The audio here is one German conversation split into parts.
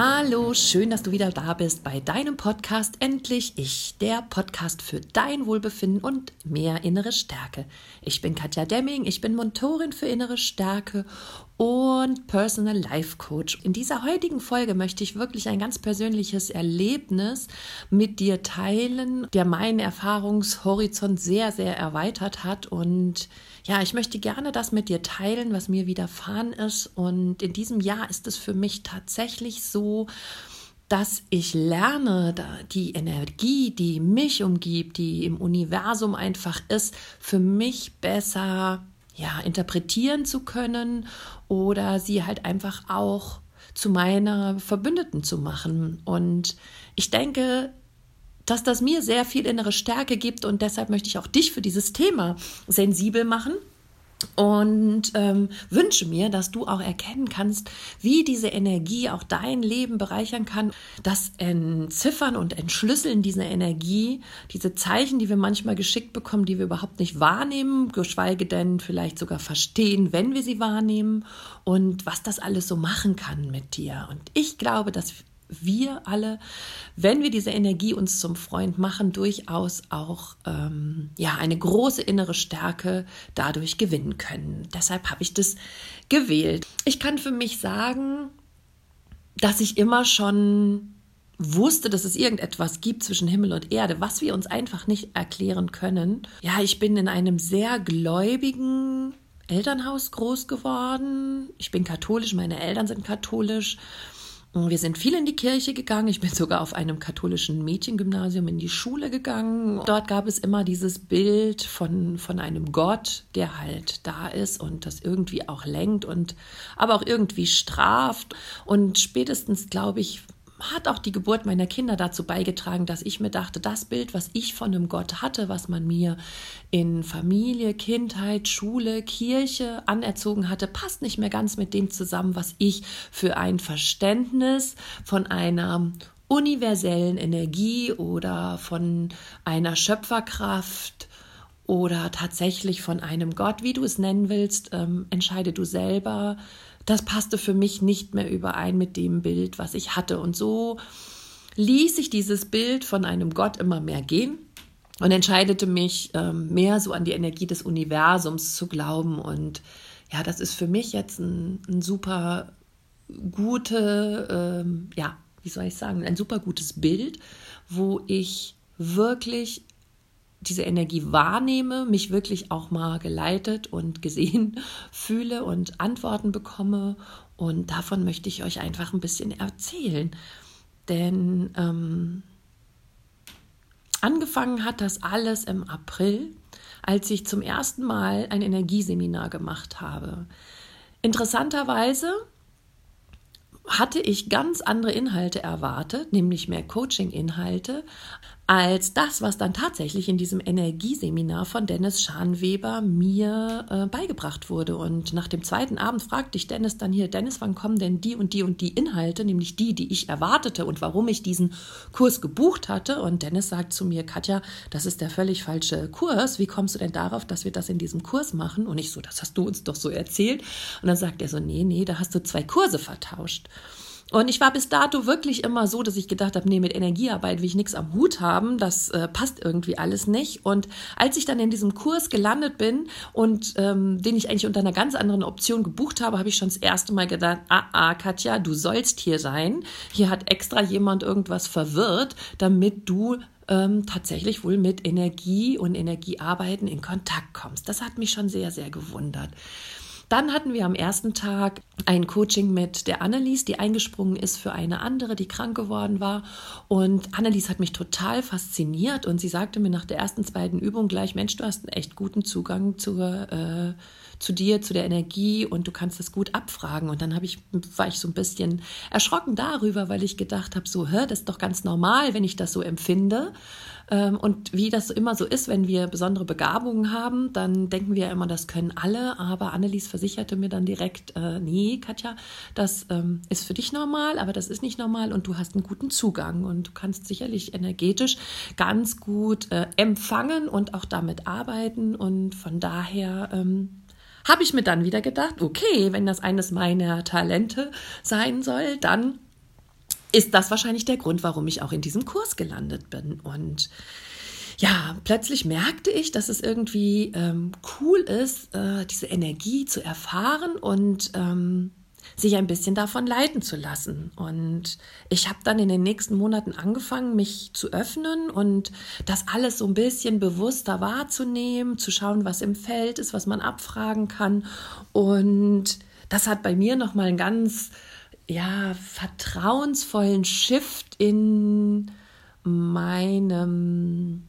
Hallo, schön, dass du wieder da bist bei deinem Podcast Endlich Ich, der Podcast für dein Wohlbefinden und mehr innere Stärke. Ich bin Katja Demming, ich bin Mentorin für innere Stärke und Personal Life Coach. In dieser heutigen Folge möchte ich wirklich ein ganz persönliches Erlebnis mit dir teilen, der meinen Erfahrungshorizont sehr, sehr erweitert hat. Und ja, ich möchte gerne das mit dir teilen, was mir widerfahren ist. Und in diesem Jahr ist es für mich tatsächlich so, dass ich lerne, die Energie, die mich umgibt, die im Universum einfach ist, für mich besser ja, interpretieren zu können oder sie halt einfach auch zu meiner Verbündeten zu machen. Und ich denke, dass das mir sehr viel innere Stärke gibt und deshalb möchte ich auch dich für dieses Thema sensibel machen und ähm, wünsche mir, dass du auch erkennen kannst, wie diese Energie auch dein Leben bereichern kann. Das Entziffern und Entschlüsseln dieser Energie, diese Zeichen, die wir manchmal geschickt bekommen, die wir überhaupt nicht wahrnehmen, geschweige denn vielleicht sogar verstehen, wenn wir sie wahrnehmen und was das alles so machen kann mit dir. Und ich glaube, dass wir alle, wenn wir diese Energie uns zum Freund machen, durchaus auch ähm, ja eine große innere Stärke dadurch gewinnen können. Deshalb habe ich das gewählt. Ich kann für mich sagen, dass ich immer schon wusste, dass es irgendetwas gibt zwischen Himmel und Erde, was wir uns einfach nicht erklären können. Ja, ich bin in einem sehr gläubigen Elternhaus groß geworden. Ich bin katholisch, meine Eltern sind katholisch. Wir sind viel in die Kirche gegangen. Ich bin sogar auf einem katholischen Mädchengymnasium in die Schule gegangen. Dort gab es immer dieses Bild von, von einem Gott, der halt da ist und das irgendwie auch lenkt und aber auch irgendwie straft. Und spätestens, glaube ich, hat auch die Geburt meiner Kinder dazu beigetragen, dass ich mir dachte, das Bild, was ich von einem Gott hatte, was man mir in Familie, Kindheit, Schule, Kirche anerzogen hatte, passt nicht mehr ganz mit dem zusammen, was ich für ein Verständnis von einer universellen Energie oder von einer Schöpferkraft oder tatsächlich von einem Gott, wie du es nennen willst, ähm, entscheide du selber, das passte für mich nicht mehr überein mit dem Bild, was ich hatte. Und so ließ ich dieses Bild von einem Gott immer mehr gehen und entscheidete mich ähm, mehr so an die Energie des Universums zu glauben. Und ja, das ist für mich jetzt ein, ein super gute, ähm, ja, wie soll ich sagen, ein super gutes Bild, wo ich wirklich diese Energie wahrnehme, mich wirklich auch mal geleitet und gesehen fühle und Antworten bekomme. Und davon möchte ich euch einfach ein bisschen erzählen. Denn ähm, angefangen hat das alles im April, als ich zum ersten Mal ein Energieseminar gemacht habe. Interessanterweise hatte ich ganz andere Inhalte erwartet, nämlich mehr Coaching-Inhalte, als das, was dann tatsächlich in diesem Energieseminar von Dennis Schanweber mir äh, beigebracht wurde. Und nach dem zweiten Abend fragte ich Dennis dann hier, Dennis, wann kommen denn die und die und die Inhalte, nämlich die, die ich erwartete und warum ich diesen Kurs gebucht hatte. Und Dennis sagt zu mir, Katja, das ist der völlig falsche Kurs. Wie kommst du denn darauf, dass wir das in diesem Kurs machen? Und ich so, das hast du uns doch so erzählt. Und dann sagt er so, nee, nee, da hast du zwei Kurse vertauscht. Und ich war bis dato wirklich immer so, dass ich gedacht habe, nee, mit Energiearbeit will ich nichts am Hut haben, das äh, passt irgendwie alles nicht. Und als ich dann in diesem Kurs gelandet bin und ähm, den ich eigentlich unter einer ganz anderen Option gebucht habe, habe ich schon das erste Mal gedacht, ah, ah, Katja, du sollst hier sein. Hier hat extra jemand irgendwas verwirrt, damit du ähm, tatsächlich wohl mit Energie und Energiearbeiten in Kontakt kommst. Das hat mich schon sehr, sehr gewundert. Dann hatten wir am ersten Tag ein Coaching mit der Annelies, die eingesprungen ist für eine andere, die krank geworden war. Und Annelies hat mich total fasziniert und sie sagte mir nach der ersten, zweiten Übung gleich, Mensch, du hast einen echt guten Zugang zur, äh, zu dir, zu der Energie und du kannst das gut abfragen. Und dann ich, war ich so ein bisschen erschrocken darüber, weil ich gedacht habe, so, hör, das ist doch ganz normal, wenn ich das so empfinde. Ähm, und wie das immer so ist, wenn wir besondere Begabungen haben, dann denken wir immer, das können alle. Aber Annelies versicherte mir dann direkt, äh, nee, Katja, das ähm, ist für dich normal, aber das ist nicht normal und du hast einen guten Zugang und du kannst sicherlich energetisch ganz gut äh, empfangen und auch damit arbeiten. Und von daher ähm, habe ich mir dann wieder gedacht, okay, wenn das eines meiner Talente sein soll, dann ist das wahrscheinlich der Grund, warum ich auch in diesem Kurs gelandet bin. Und ja, plötzlich merkte ich, dass es irgendwie ähm, cool ist, äh, diese Energie zu erfahren und ähm, sich ein bisschen davon leiten zu lassen. Und ich habe dann in den nächsten Monaten angefangen, mich zu öffnen und das alles so ein bisschen bewusster wahrzunehmen, zu schauen, was im Feld ist, was man abfragen kann. Und das hat bei mir nochmal einen ganz ja, vertrauensvollen Shift in meinem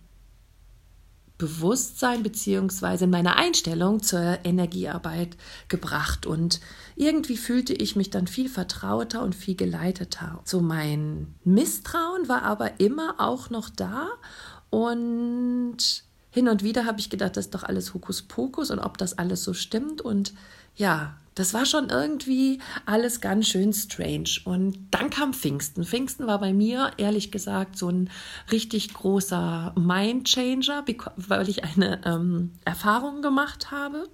Bewusstsein beziehungsweise in meiner Einstellung zur Energiearbeit gebracht und irgendwie fühlte ich mich dann viel vertrauter und viel geleiteter. So mein Misstrauen war aber immer auch noch da und hin und wieder habe ich gedacht, das ist doch alles Hokuspokus und ob das alles so stimmt und ja, das war schon irgendwie alles ganz schön strange. Und dann kam Pfingsten. Pfingsten war bei mir, ehrlich gesagt, so ein richtig großer Mindchanger, weil ich eine ähm, Erfahrung gemacht habe.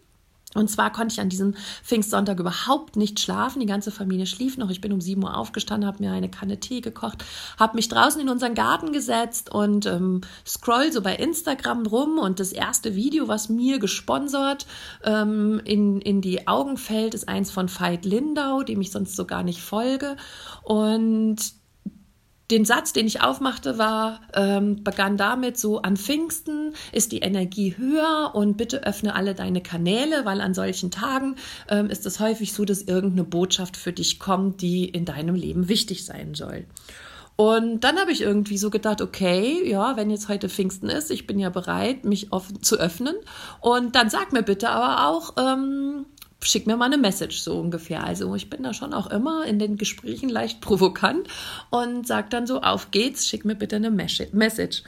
Und zwar konnte ich an diesem Pfingstsonntag überhaupt nicht schlafen. Die ganze Familie schlief noch. Ich bin um sieben Uhr aufgestanden, habe mir eine Kanne Tee gekocht, habe mich draußen in unseren Garten gesetzt und ähm, scroll so bei Instagram rum. Und das erste Video, was mir gesponsert ähm, in, in die Augen fällt, ist eins von Veit Lindau, dem ich sonst so gar nicht folge. Und den Satz, den ich aufmachte, war, ähm, begann damit so, an Pfingsten ist die Energie höher und bitte öffne alle deine Kanäle, weil an solchen Tagen ähm, ist es häufig so, dass irgendeine Botschaft für dich kommt, die in deinem Leben wichtig sein soll. Und dann habe ich irgendwie so gedacht, okay, ja, wenn jetzt heute Pfingsten ist, ich bin ja bereit, mich offen zu öffnen. Und dann sag mir bitte aber auch, ähm, schick mir mal eine Message so ungefähr. Also ich bin da schon auch immer in den Gesprächen leicht provokant und sag dann so, auf geht's, schick mir bitte eine Message.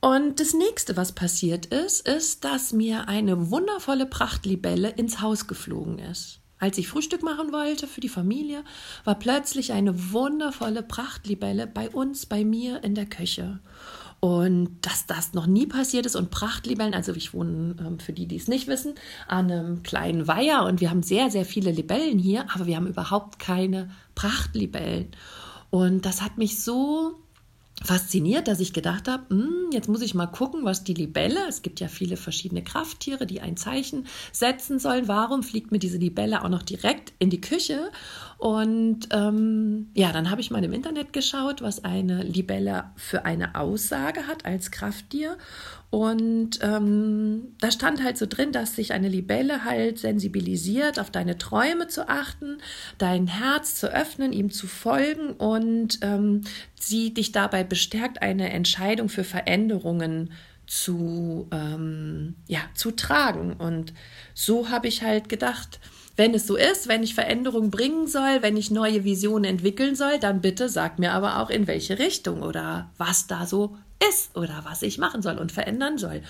Und das nächste, was passiert ist, ist, dass mir eine wundervolle Prachtlibelle ins Haus geflogen ist. Als ich Frühstück machen wollte für die Familie, war plötzlich eine wundervolle Prachtlibelle bei uns, bei mir in der Küche. Und dass das noch nie passiert ist und Prachtlibellen, also ich wohne, ähm, für die, die es nicht wissen, an einem kleinen Weiher und wir haben sehr, sehr viele Libellen hier, aber wir haben überhaupt keine Prachtlibellen. Und das hat mich so fasziniert, dass ich gedacht habe, hm, jetzt muss ich mal gucken, was die Libelle, es gibt ja viele verschiedene Krafttiere, die ein Zeichen setzen sollen. Warum fliegt mir diese Libelle auch noch direkt in die Küche? Und ähm, ja, dann habe ich mal im Internet geschaut, was eine Libelle für eine Aussage hat als Krafttier. Und ähm, da stand halt so drin, dass sich eine Libelle halt sensibilisiert, auf deine Träume zu achten, dein Herz zu öffnen, ihm zu folgen und ähm, sie dich dabei bestärkt, eine Entscheidung für Veränderungen zu, ähm, ja, zu tragen. Und so habe ich halt gedacht, wenn es so ist, wenn ich Veränderungen bringen soll, wenn ich neue Visionen entwickeln soll, dann bitte sag mir aber auch in welche Richtung oder was da so ist oder was ich machen soll und verändern soll.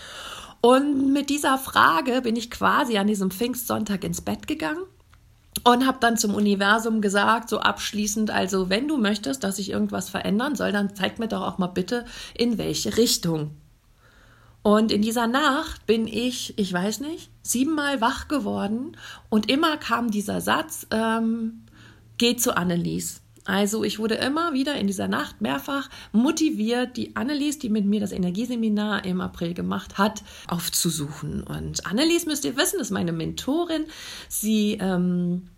Und mit dieser Frage bin ich quasi an diesem Pfingstsonntag ins Bett gegangen und habe dann zum Universum gesagt, so abschließend, also wenn du möchtest, dass ich irgendwas verändern soll, dann zeig mir doch auch mal bitte, in welche Richtung. Und in dieser Nacht bin ich, ich weiß nicht, siebenmal wach geworden und immer kam dieser Satz, ähm, geh zu Annelies. Also ich wurde immer wieder in dieser Nacht mehrfach motiviert, die Annelies, die mit mir das Energieseminar im April gemacht hat, aufzusuchen. Und Annelies, müsst ihr wissen, ist meine Mentorin. Sie ähm,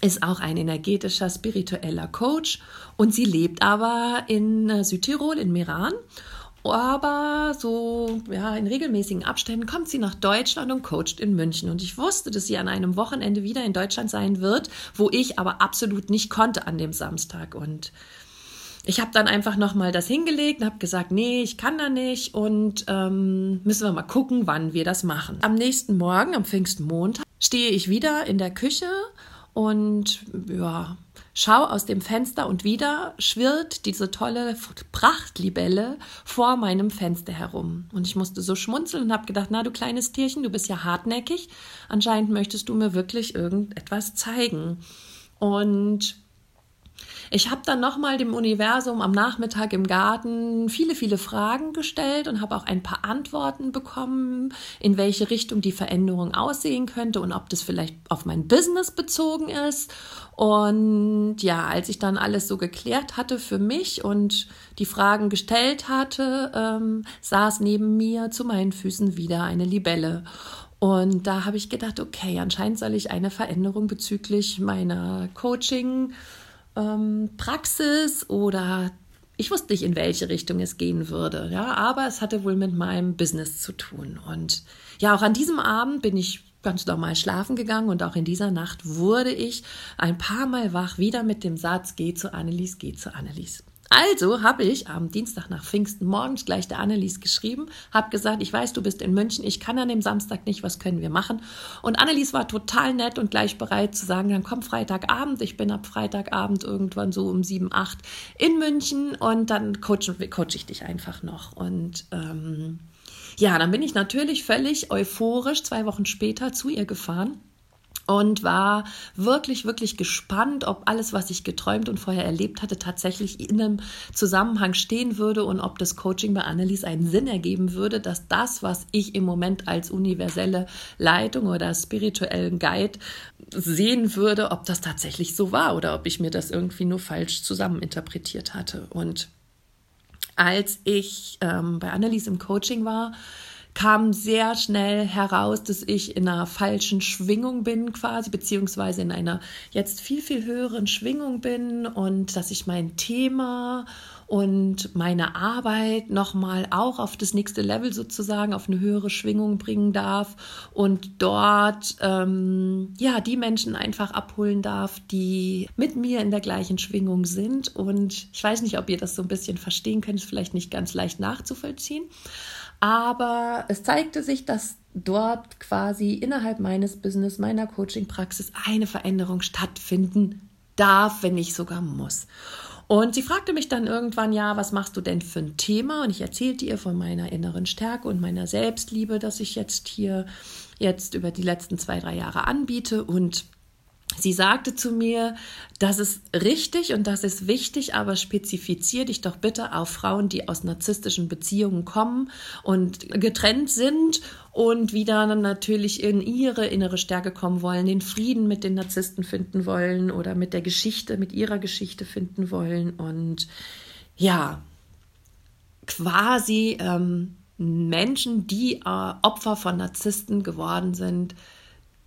ist auch ein energetischer, spiritueller Coach und sie lebt aber in äh, Südtirol, in Meran. Aber so, ja, in regelmäßigen Abständen kommt sie nach Deutschland und coacht in München. Und ich wusste, dass sie an einem Wochenende wieder in Deutschland sein wird, wo ich aber absolut nicht konnte an dem Samstag. Und ich habe dann einfach nochmal das hingelegt und habe gesagt, nee, ich kann da nicht und ähm, müssen wir mal gucken, wann wir das machen. Am nächsten Morgen, am Pfingstmontag, stehe ich wieder in der Küche und ja, schau aus dem Fenster und wieder schwirrt diese tolle Prachtlibelle vor meinem Fenster herum. Und ich musste so schmunzeln und habe gedacht, na du kleines Tierchen, du bist ja hartnäckig. Anscheinend möchtest du mir wirklich irgendetwas zeigen. Und Ich habe dann nochmal dem Universum am Nachmittag im Garten viele, viele Fragen gestellt und habe auch ein paar Antworten bekommen, in welche Richtung die Veränderung aussehen könnte und ob das vielleicht auf mein Business bezogen ist. Und ja, als ich dann alles so geklärt hatte für mich und die Fragen gestellt hatte, ähm, saß neben mir zu meinen Füßen wieder eine Libelle. Und da habe ich gedacht, okay, anscheinend soll ich eine Veränderung bezüglich meiner Coaching ähm, Praxis oder ich wusste nicht, in welche Richtung es gehen würde, ja, aber es hatte wohl mit meinem Business zu tun. Und ja, auch an diesem Abend bin ich ganz normal schlafen gegangen und auch in dieser Nacht wurde ich ein paar Mal wach, wieder mit dem Satz, geh zu Annelies, geh zu Annelies. Also habe ich am Dienstag nach Pfingsten morgens gleich der Annelies geschrieben, habe gesagt, ich weiß, du bist in München, ich kann an dem Samstag nicht, was können wir machen? Und Annelies war total nett und gleich bereit zu sagen, dann komm Freitagabend, ich bin ab Freitagabend irgendwann so um sieben, acht in München und dann coachen, coach ich dich einfach noch. Und ähm, ja, dann bin ich natürlich völlig euphorisch zwei Wochen später zu ihr gefahren und war wirklich, wirklich gespannt, ob alles, was ich geträumt und vorher erlebt hatte, tatsächlich in einem Zusammenhang stehen würde und ob das Coaching bei Annelies einen Sinn ergeben würde, dass das, was ich im Moment als universelle Leitung oder spirituellen Guide sehen würde, ob das tatsächlich so war oder ob ich mir das irgendwie nur falsch zusammeninterpretiert hatte. Und als ich ähm, bei Annelies im Coaching war, kam sehr schnell heraus, dass ich in einer falschen Schwingung bin quasi, beziehungsweise in einer jetzt viel, viel höheren Schwingung bin und dass ich mein Thema und meine Arbeit nochmal auch auf das nächste Level sozusagen, auf eine höhere Schwingung bringen darf und dort ähm, ja die Menschen einfach abholen darf, die mit mir in der gleichen Schwingung sind. Und ich weiß nicht, ob ihr das so ein bisschen verstehen könnt, ist vielleicht nicht ganz leicht nachzuvollziehen. Aber es zeigte sich, dass dort quasi innerhalb meines Business, meiner Coaching-Praxis eine Veränderung stattfinden darf, wenn nicht sogar muss. Und sie fragte mich dann irgendwann, ja, was machst du denn für ein Thema? Und ich erzählte ihr von meiner inneren Stärke und meiner Selbstliebe, dass ich jetzt hier jetzt über die letzten zwei, drei Jahre anbiete und Sie sagte zu mir, das ist richtig und das ist wichtig, aber spezifizier dich doch bitte auf Frauen, die aus narzisstischen Beziehungen kommen und getrennt sind und wieder natürlich in ihre innere Stärke kommen wollen, den Frieden mit den Narzissten finden wollen oder mit der Geschichte, mit ihrer Geschichte finden wollen. Und ja, quasi ähm, Menschen, die äh, Opfer von Narzissten geworden sind,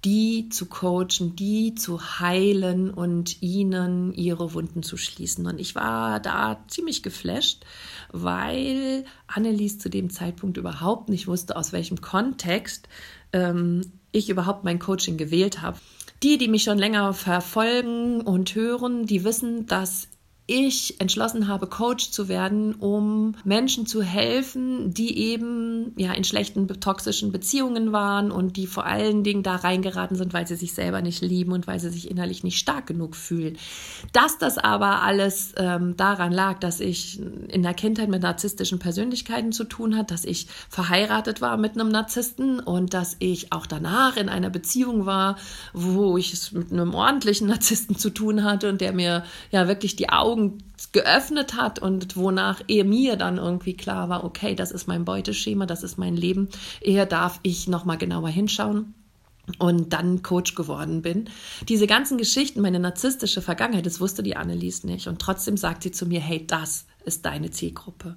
die zu coachen, die zu heilen und ihnen ihre Wunden zu schließen. Und ich war da ziemlich geflasht, weil Annelies zu dem Zeitpunkt überhaupt nicht wusste, aus welchem Kontext ähm, ich überhaupt mein Coaching gewählt habe. Die, die mich schon länger verfolgen und hören, die wissen, dass ich entschlossen habe, Coach zu werden, um Menschen zu helfen, die eben ja in schlechten toxischen Beziehungen waren und die vor allen Dingen da reingeraten sind, weil sie sich selber nicht lieben und weil sie sich innerlich nicht stark genug fühlen. Dass das aber alles ähm, daran lag, dass ich in der Kindheit mit narzisstischen Persönlichkeiten zu tun hat, dass ich verheiratet war mit einem Narzissten und dass ich auch danach in einer Beziehung war, wo ich es mit einem ordentlichen Narzissten zu tun hatte und der mir ja wirklich die Augen Augen geöffnet hat und wonach ehe mir dann irgendwie klar war, okay, das ist mein Beuteschema, das ist mein Leben, eher darf ich nochmal genauer hinschauen und dann Coach geworden bin. Diese ganzen Geschichten, meine narzisstische Vergangenheit, das wusste die Annelies nicht. Und trotzdem sagt sie zu mir, hey, das ist deine Zielgruppe.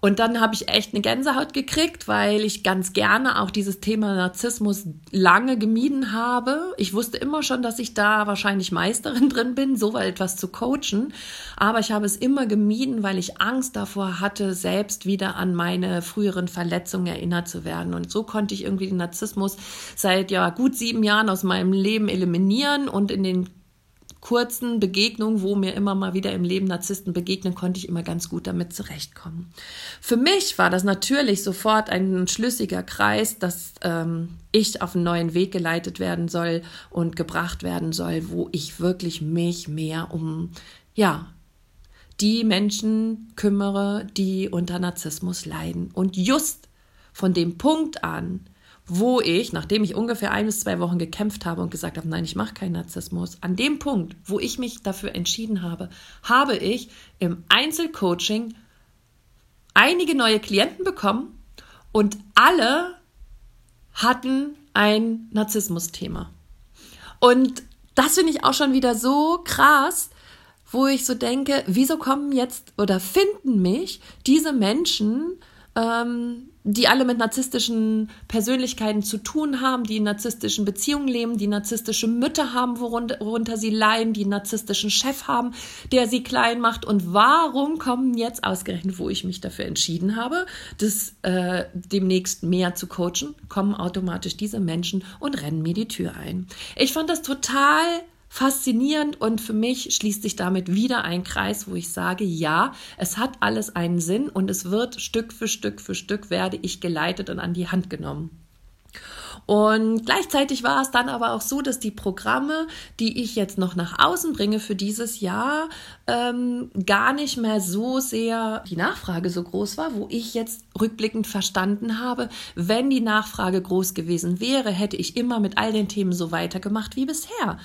Und dann habe ich echt eine Gänsehaut gekriegt, weil ich ganz gerne auch dieses Thema Narzissmus lange gemieden habe. Ich wusste immer schon, dass ich da wahrscheinlich Meisterin drin bin, so etwas zu coachen. Aber ich habe es immer gemieden, weil ich Angst davor hatte, selbst wieder an meine früheren Verletzungen erinnert zu werden. Und so konnte ich irgendwie den Narzissmus seit ja gut sieben Jahren aus meinem Leben eliminieren und in den kurzen Begegnungen, wo mir immer mal wieder im Leben Narzissten begegnen, konnte ich immer ganz gut damit zurechtkommen. Für mich war das natürlich sofort ein schlüssiger Kreis, dass ähm, ich auf einen neuen Weg geleitet werden soll und gebracht werden soll, wo ich wirklich mich mehr um, ja, die Menschen kümmere, die unter Narzissmus leiden. Und just von dem Punkt an, wo ich, nachdem ich ungefähr ein bis zwei Wochen gekämpft habe und gesagt habe, nein, ich mache keinen Narzissmus, an dem Punkt, wo ich mich dafür entschieden habe, habe ich im Einzelcoaching einige neue Klienten bekommen und alle hatten ein Narzissmus-Thema. Und das finde ich auch schon wieder so krass, wo ich so denke, wieso kommen jetzt oder finden mich diese Menschen ähm, die alle mit narzisstischen Persönlichkeiten zu tun haben, die in narzisstischen Beziehungen leben, die narzisstische Mütter haben, worunter, sie leiden, die einen narzisstischen Chef haben, der sie klein macht. Und warum kommen jetzt ausgerechnet, wo ich mich dafür entschieden habe, das äh, demnächst mehr zu coachen, kommen automatisch diese Menschen und rennen mir die Tür ein. Ich fand das total faszinierend und für mich schließt sich damit wieder ein Kreis, wo ich sage, ja, es hat alles einen Sinn und es wird Stück für Stück für Stück werde ich geleitet und an die Hand genommen. Und gleichzeitig war es dann aber auch so, dass die Programme, die ich jetzt noch nach außen bringe für dieses Jahr, ähm, gar nicht mehr so sehr die Nachfrage so groß war, wo ich jetzt rückblickend verstanden habe, wenn die Nachfrage groß gewesen wäre, hätte ich immer mit all den Themen so weitergemacht wie bisher.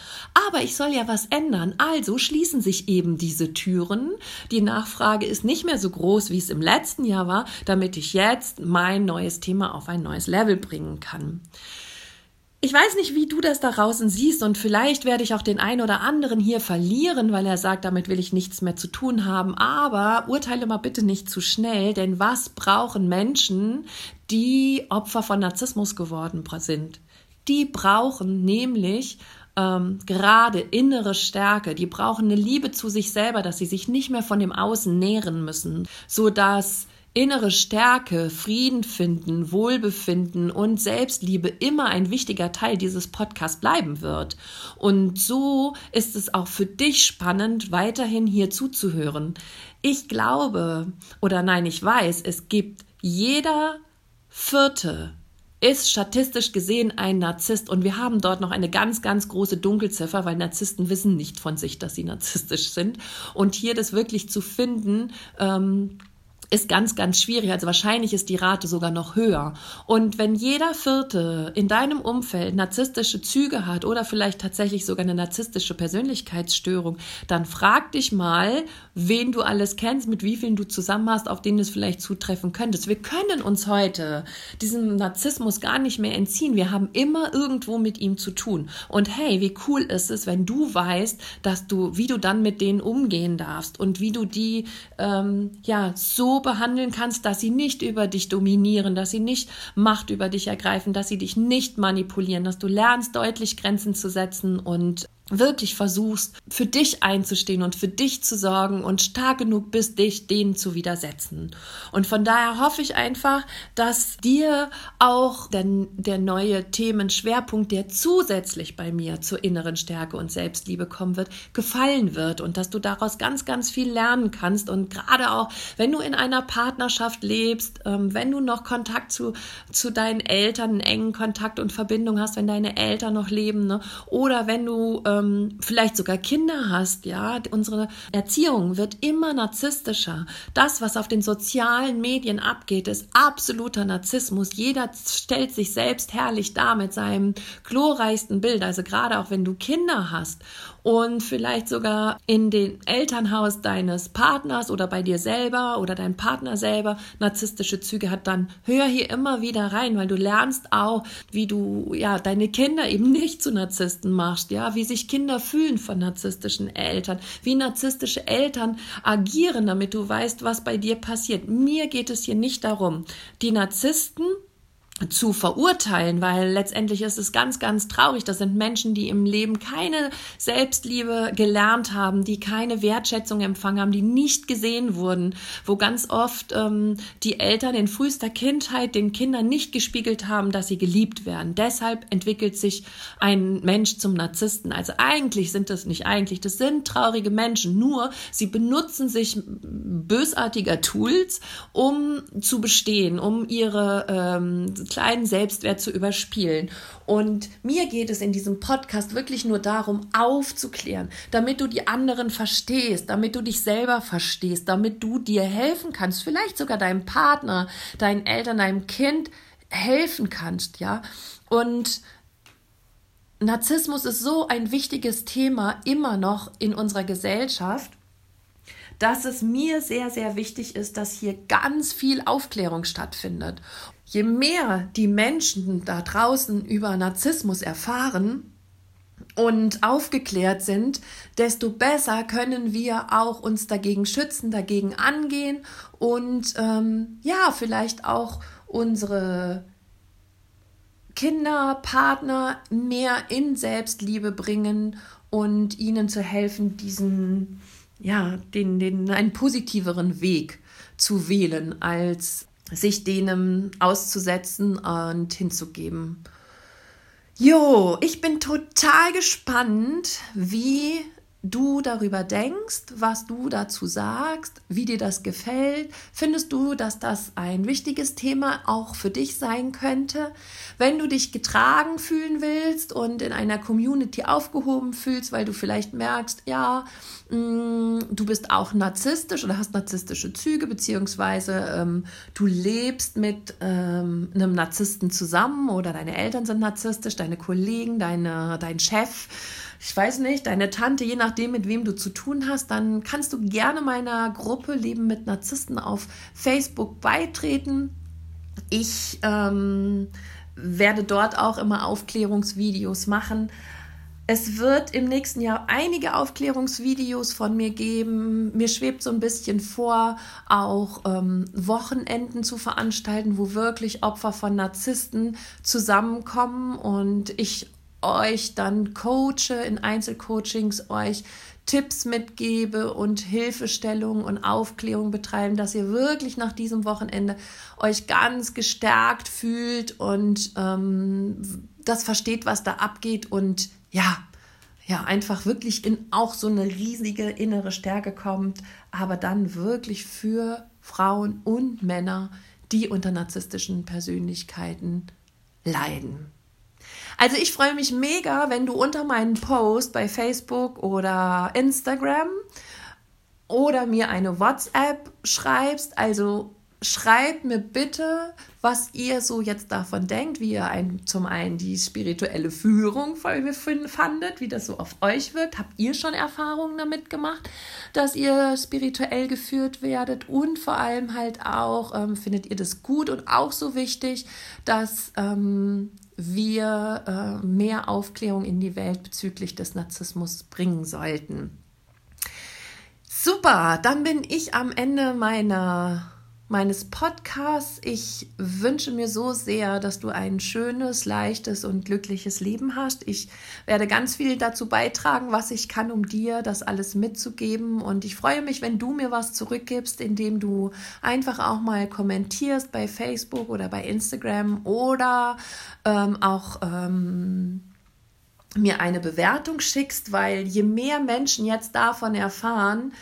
Aber ich soll ja was ändern, also schließen sich eben diese Türen. Die Nachfrage ist nicht mehr so groß, wie es im letzten Jahr war, damit ich jetzt mein neues Thema auf ein neues Level bringen kann. Ich weiß nicht, wie du das da draußen siehst und vielleicht werde ich auch den einen oder anderen hier verlieren, weil er sagt, damit will ich nichts mehr zu tun haben. Aber urteile mal bitte nicht zu schnell, denn was brauchen Menschen, die Opfer von Narzissmus geworden sind? Die brauchen nämlich ähm, gerade innere Stärke, die brauchen eine Liebe zu sich selber, dass sie sich nicht mehr von dem Außen nähren müssen, so dass innere Stärke, Frieden finden, Wohlbefinden und Selbstliebe immer ein wichtiger Teil dieses Podcasts bleiben wird. Und so ist es auch für dich spannend, weiterhin hier zuzuhören. Ich glaube, oder nein, ich weiß, es gibt jeder Vierte ist statistisch gesehen ein Narzisst und wir haben dort noch eine ganz, ganz große Dunkelziffer, weil Narzissten wissen nicht von sich, dass sie narzisstisch sind. Und hier das wirklich zu finden, ähm, ist ganz, ganz schwierig. Also wahrscheinlich ist die Rate sogar noch höher. Und wenn jeder Vierte in deinem Umfeld narzisstische Züge hat oder vielleicht tatsächlich sogar eine narzisstische Persönlichkeitsstörung, dann frag dich mal, wen du alles kennst, mit wie vielen du zusammen hast, auf denen es vielleicht zutreffen könntest. Wir können uns heute diesem Narzissmus gar nicht mehr entziehen. Wir haben immer irgendwo mit ihm zu tun. Und hey, wie cool ist es, wenn du weißt, dass du, wie du dann mit denen umgehen darfst und wie du die ähm, ja so behandeln kannst, dass sie nicht über dich dominieren, dass sie nicht Macht über dich ergreifen, dass sie dich nicht manipulieren, dass du lernst, deutlich Grenzen zu setzen und wirklich versuchst, für dich einzustehen und für dich zu sorgen und stark genug bist, dich denen zu widersetzen. Und von daher hoffe ich einfach, dass dir auch der, der neue Themenschwerpunkt, der zusätzlich bei mir zur inneren Stärke und Selbstliebe kommen wird, gefallen wird und dass du daraus ganz, ganz viel lernen kannst. Und gerade auch, wenn du in einer Partnerschaft lebst, ähm, wenn du noch Kontakt zu, zu deinen Eltern, einen engen Kontakt und Verbindung hast, wenn deine Eltern noch leben, ne? oder wenn du ähm, ähm, vielleicht sogar Kinder hast, ja, unsere Erziehung wird immer narzisstischer. Das, was auf den sozialen Medien abgeht, ist absoluter Narzissmus. Jeder stellt sich selbst herrlich dar mit seinem glorreichsten Bild. Also gerade auch wenn du Kinder hast und vielleicht sogar in den Elternhaus deines Partners oder bei dir selber oder dein Partner selber. Narzisstische Züge hat, dann hör hier immer wieder rein, weil du lernst auch, wie du ja deine Kinder eben nicht zu Narzissten machst, ja, wie sich Kinder fühlen von narzisstischen Eltern, wie narzisstische Eltern agieren, damit du weißt, was bei dir passiert. Mir geht es hier nicht darum, die Narzissten zu verurteilen, weil letztendlich ist es ganz, ganz traurig. Das sind Menschen, die im Leben keine Selbstliebe gelernt haben, die keine Wertschätzung empfangen haben, die nicht gesehen wurden, wo ganz oft ähm, die Eltern in frühester Kindheit den Kindern nicht gespiegelt haben, dass sie geliebt werden. Deshalb entwickelt sich ein Mensch zum Narzissten. Also eigentlich sind das nicht eigentlich, das sind traurige Menschen, nur sie benutzen sich bösartiger Tools, um zu bestehen, um ihre ähm, kleinen Selbstwert zu überspielen. Und mir geht es in diesem Podcast wirklich nur darum, aufzuklären, damit du die anderen verstehst, damit du dich selber verstehst, damit du dir helfen kannst, vielleicht sogar deinem Partner, deinen Eltern, deinem Kind helfen kannst, ja. Und Narzissmus ist so ein wichtiges Thema immer noch in unserer Gesellschaft, dass es mir sehr, sehr wichtig ist, dass hier ganz viel Aufklärung stattfindet. Je mehr die Menschen da draußen über Narzissmus erfahren, und aufgeklärt sind, desto besser können wir auch uns dagegen schützen, dagegen angehen und ähm, ja, vielleicht auch unsere Kinder, Partner mehr in Selbstliebe bringen und ihnen zu helfen, diesen, ja, den, den, einen positiveren Weg zu wählen, als sich denen auszusetzen und hinzugeben. Jo, ich bin total gespannt, wie du darüber denkst, was du dazu sagst, wie dir das gefällt. Findest du, dass das ein wichtiges Thema auch für dich sein könnte? Wenn du dich getragen fühlen willst und in einer Community aufgehoben fühlst, weil du vielleicht merkst, ja, mh, mm, du bist auch narzisstisch oder hast narzisstische Züge, beziehungsweise ähm, du lebst mit ähm, einem Narzissten zusammen oder deine Eltern sind narzisstisch, deine Kollegen, deine, dein Chef ich weiß nicht, deine Tante, je nachdem, mit wem du zu tun hast, dann kannst du gerne meiner Gruppe Leben mit Narzissten auf Facebook beitreten. Ich ähm, werde dort auch immer Aufklärungsvideos machen. Es wird im nächsten Jahr einige Aufklärungsvideos von mir geben. Mir schwebt so ein bisschen vor, auch ähm, Wochenenden zu veranstalten, wo wirklich Opfer von Narzissten zusammenkommen und ich euch dann coache in Einzelcoachings, euch Tipps mitgebe und Hilfestellung und Aufklärung betreiben, dass ihr wirklich nach diesem Wochenende euch ganz gestärkt fühlt und ähm, das versteht, was da abgeht und ja, ja, einfach wirklich in auch so eine riesige innere Stärke kommt, aber dann wirklich für Frauen und Männer, die unter narzisstischen Persönlichkeiten leiden. Also ich freue mich mega, wenn du unter meinen Post bei Facebook oder Instagram oder mir eine WhatsApp schreibst. Also schreibt mir bitte, was ihr so jetzt davon denkt, wie ihr ein, zum einen die spirituelle Führung fandet, wie das so auf euch wirkt. Habt ihr schon Erfahrungen damit gemacht, dass ihr spirituell geführt werdet? Und vor allem halt auch, ähm, findet ihr das gut und auch so wichtig, dass ähm, wir äh, mehr Aufklärung in die Welt bezüglich des Narzissmus bringen sollten. Super, dann bin ich am Ende meiner meines Podcasts. Ich wünsche mir so sehr, dass du ein schönes, leichtes und glückliches Leben hast. Ich werde ganz viel dazu beitragen, was ich kann, um dir das alles mitzugeben. Und ich freue mich, wenn du mir was zurückgibst, indem du einfach auch mal kommentierst bei Facebook oder bei Instagram oder ähm, auch ähm, mir eine Bewertung schickst, weil je mehr Menschen jetzt davon erfahren,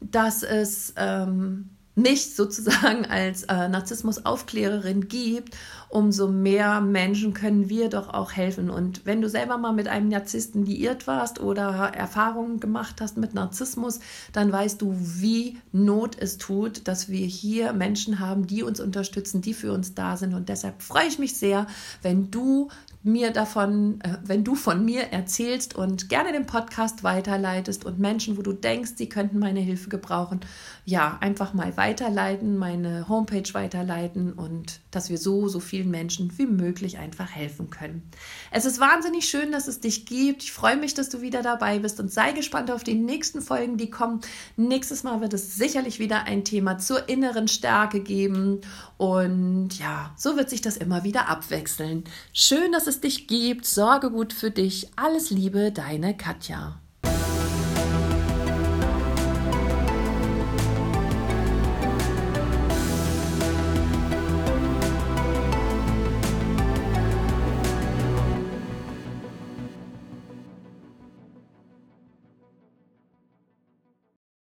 dass es ähm, mich sozusagen als äh, Narzissmus-Aufklärerin gibt, umso mehr Menschen können wir doch auch helfen. Und wenn du selber mal mit einem Narzissten liiert warst oder Erfahrungen gemacht hast mit Narzissmus, dann weißt du, wie Not es tut, dass wir hier Menschen haben, die uns unterstützen, die für uns da sind. Und deshalb freue ich mich sehr, wenn du mir davon, äh, wenn du von mir erzählst und gerne den Podcast weiterleitest und Menschen, wo du denkst, sie könnten meine Hilfe gebrauchen, ja, einfach mal weiterleiten, meine Homepage weiterleiten und dass wir so, so vielen Menschen wie möglich einfach helfen können. Es ist wahnsinnig schön, dass es dich gibt. Ich freue mich, dass du wieder dabei bist und sei gespannt auf die nächsten Folgen, die kommen. Nächstes Mal wird es sicherlich wieder ein Thema zur inneren Stärke geben und ja, so wird sich das immer wieder abwechseln. Schön, dass es dich gibt. Sorge gut für dich. Alles Liebe, deine Katja.